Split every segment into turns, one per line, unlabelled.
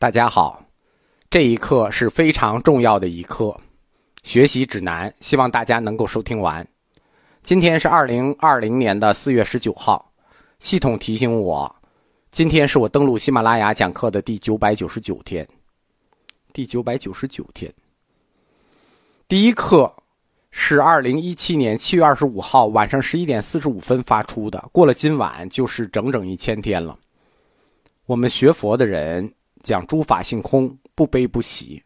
大家好，这一课是非常重要的一课，学习指南，希望大家能够收听完。今天是二零二零年的四月十九号，系统提醒我，今天是我登录喜马拉雅讲课的第九百九十九天。第九百九十九天，第一课是二零一七年七月二十五号晚上十一点四十五分发出的，过了今晚就是整整一千天了。我们学佛的人。讲诸法性空，不悲不喜，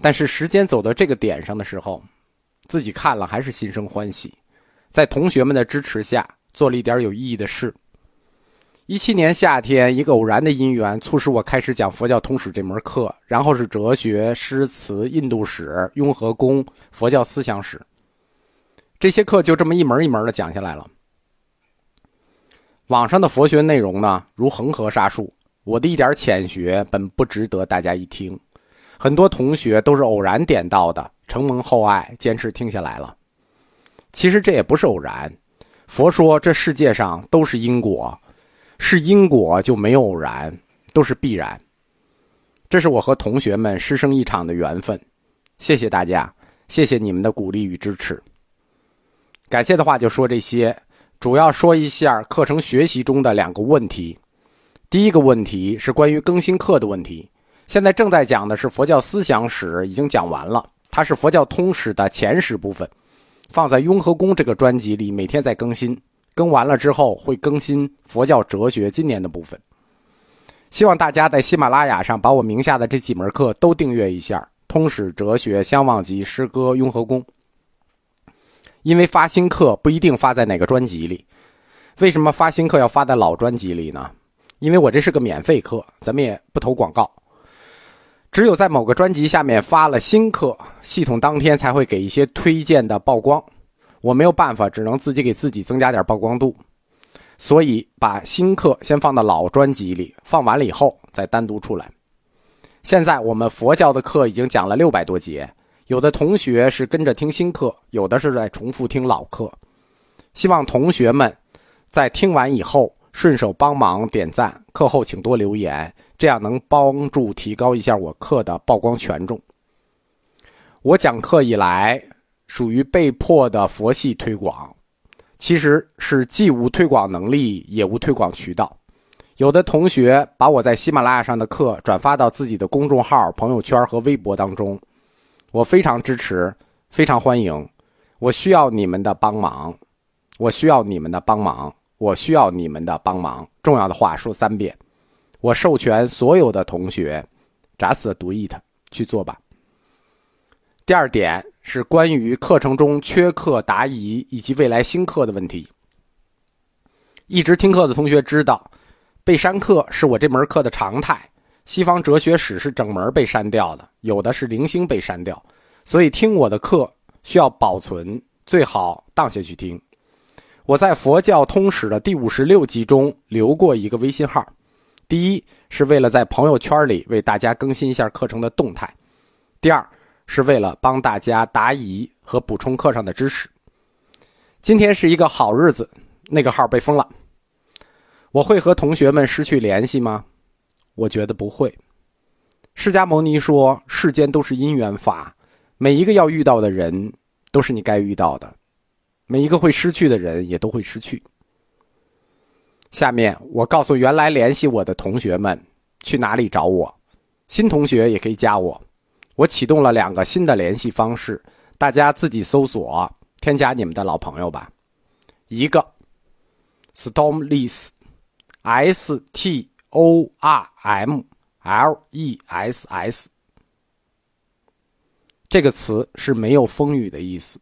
但是时间走到这个点上的时候，自己看了还是心生欢喜。在同学们的支持下，做了一点有意义的事。一七年夏天，一个偶然的因缘，促使我开始讲佛教通史这门课，然后是哲学、诗词、印度史、雍和宫、佛教思想史，这些课就这么一门一门的讲下来了。网上的佛学内容呢，如恒河沙数。我的一点浅学本不值得大家一听，很多同学都是偶然点到的，承蒙厚爱，坚持听下来了。其实这也不是偶然，佛说这世界上都是因果，是因果就没有偶然，都是必然。这是我和同学们师生一场的缘分，谢谢大家，谢谢你们的鼓励与支持。感谢的话就说这些，主要说一下课程学习中的两个问题。第一个问题是关于更新课的问题。现在正在讲的是佛教思想史，已经讲完了，它是佛教通史的前十部分，放在雍和宫这个专辑里，每天在更新。更完了之后会更新佛教哲学今年的部分。希望大家在喜马拉雅上把我名下的这几门课都订阅一下：通史、哲学、相望集、诗歌、雍和宫。因为发新课不一定发在哪个专辑里，为什么发新课要发在老专辑里呢？因为我这是个免费课，咱们也不投广告。只有在某个专辑下面发了新课，系统当天才会给一些推荐的曝光。我没有办法，只能自己给自己增加点曝光度。所以把新课先放到老专辑里，放完了以后再单独出来。现在我们佛教的课已经讲了六百多节，有的同学是跟着听新课，有的是在重复听老课。希望同学们在听完以后。顺手帮忙点赞，课后请多留言，这样能帮助提高一下我课的曝光权重。我讲课以来，属于被迫的佛系推广，其实是既无推广能力，也无推广渠道。有的同学把我在喜马拉雅上的课转发到自己的公众号、朋友圈和微博当中，我非常支持，非常欢迎。我需要你们的帮忙，我需要你们的帮忙。我需要你们的帮忙。重要的话说三遍。我授权所有的同学，just do it，去做吧。第二点是关于课程中缺课答疑以及未来新课的问题。一直听课的同学知道，被删课是我这门课的常态。西方哲学史是整门被删掉的，有的是零星被删掉，所以听我的课需要保存，最好当下去听。我在佛教通史的第五十六集中留过一个微信号，第一是为了在朋友圈里为大家更新一下课程的动态，第二是为了帮大家答疑和补充课上的知识。今天是一个好日子，那个号被封了，我会和同学们失去联系吗？我觉得不会。释迦牟尼说，世间都是因缘法，每一个要遇到的人都是你该遇到的。每一个会失去的人也都会失去。下面我告诉原来联系我的同学们去哪里找我，新同学也可以加我。我启动了两个新的联系方式，大家自己搜索添加你们的老朋友吧。一个 Stormless，S T O R M L E S S，这个词是没有风雨的意思。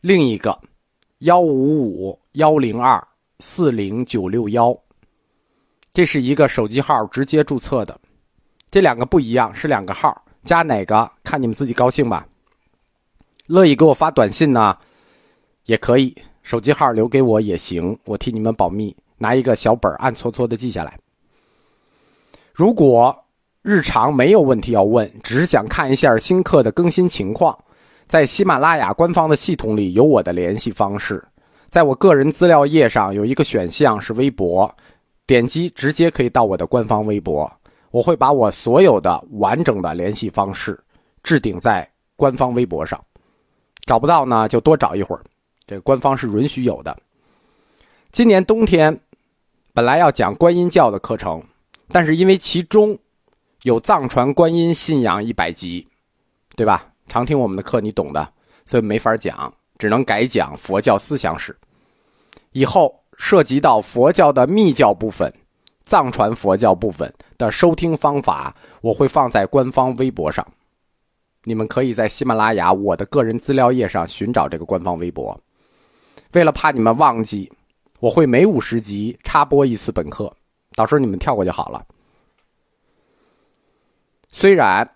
另一个，幺五五幺零二四零九六幺，这是一个手机号直接注册的，这两个不一样，是两个号，加哪个看你们自己高兴吧。乐意给我发短信呢，也可以，手机号留给我也行，我替你们保密，拿一个小本暗搓搓的记下来。如果日常没有问题要问，只是想看一下新课的更新情况。在喜马拉雅官方的系统里有我的联系方式，在我个人资料页上有一个选项是微博，点击直接可以到我的官方微博。我会把我所有的完整的联系方式置顶在官方微博上，找不到呢就多找一会儿，这个官方是允许有的。今年冬天本来要讲观音教的课程，但是因为其中有藏传观音信仰一百集，对吧？常听我们的课你懂的，所以没法讲，只能改讲佛教思想史。以后涉及到佛教的密教部分、藏传佛教部分的收听方法，我会放在官方微博上。你们可以在喜马拉雅我的个人资料页上寻找这个官方微博。为了怕你们忘记，我会每五十集插播一次本课，到时候你们跳过就好了。虽然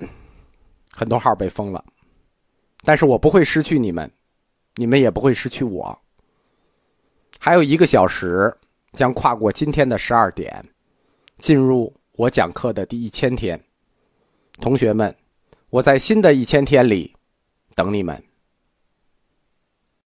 很多号被封了，但是我不会失去你们，你们也不会失去我。还有一个小时，将跨过今天的十二点，进入我讲课的第一千天。同学们，我在新的一千天里等你们。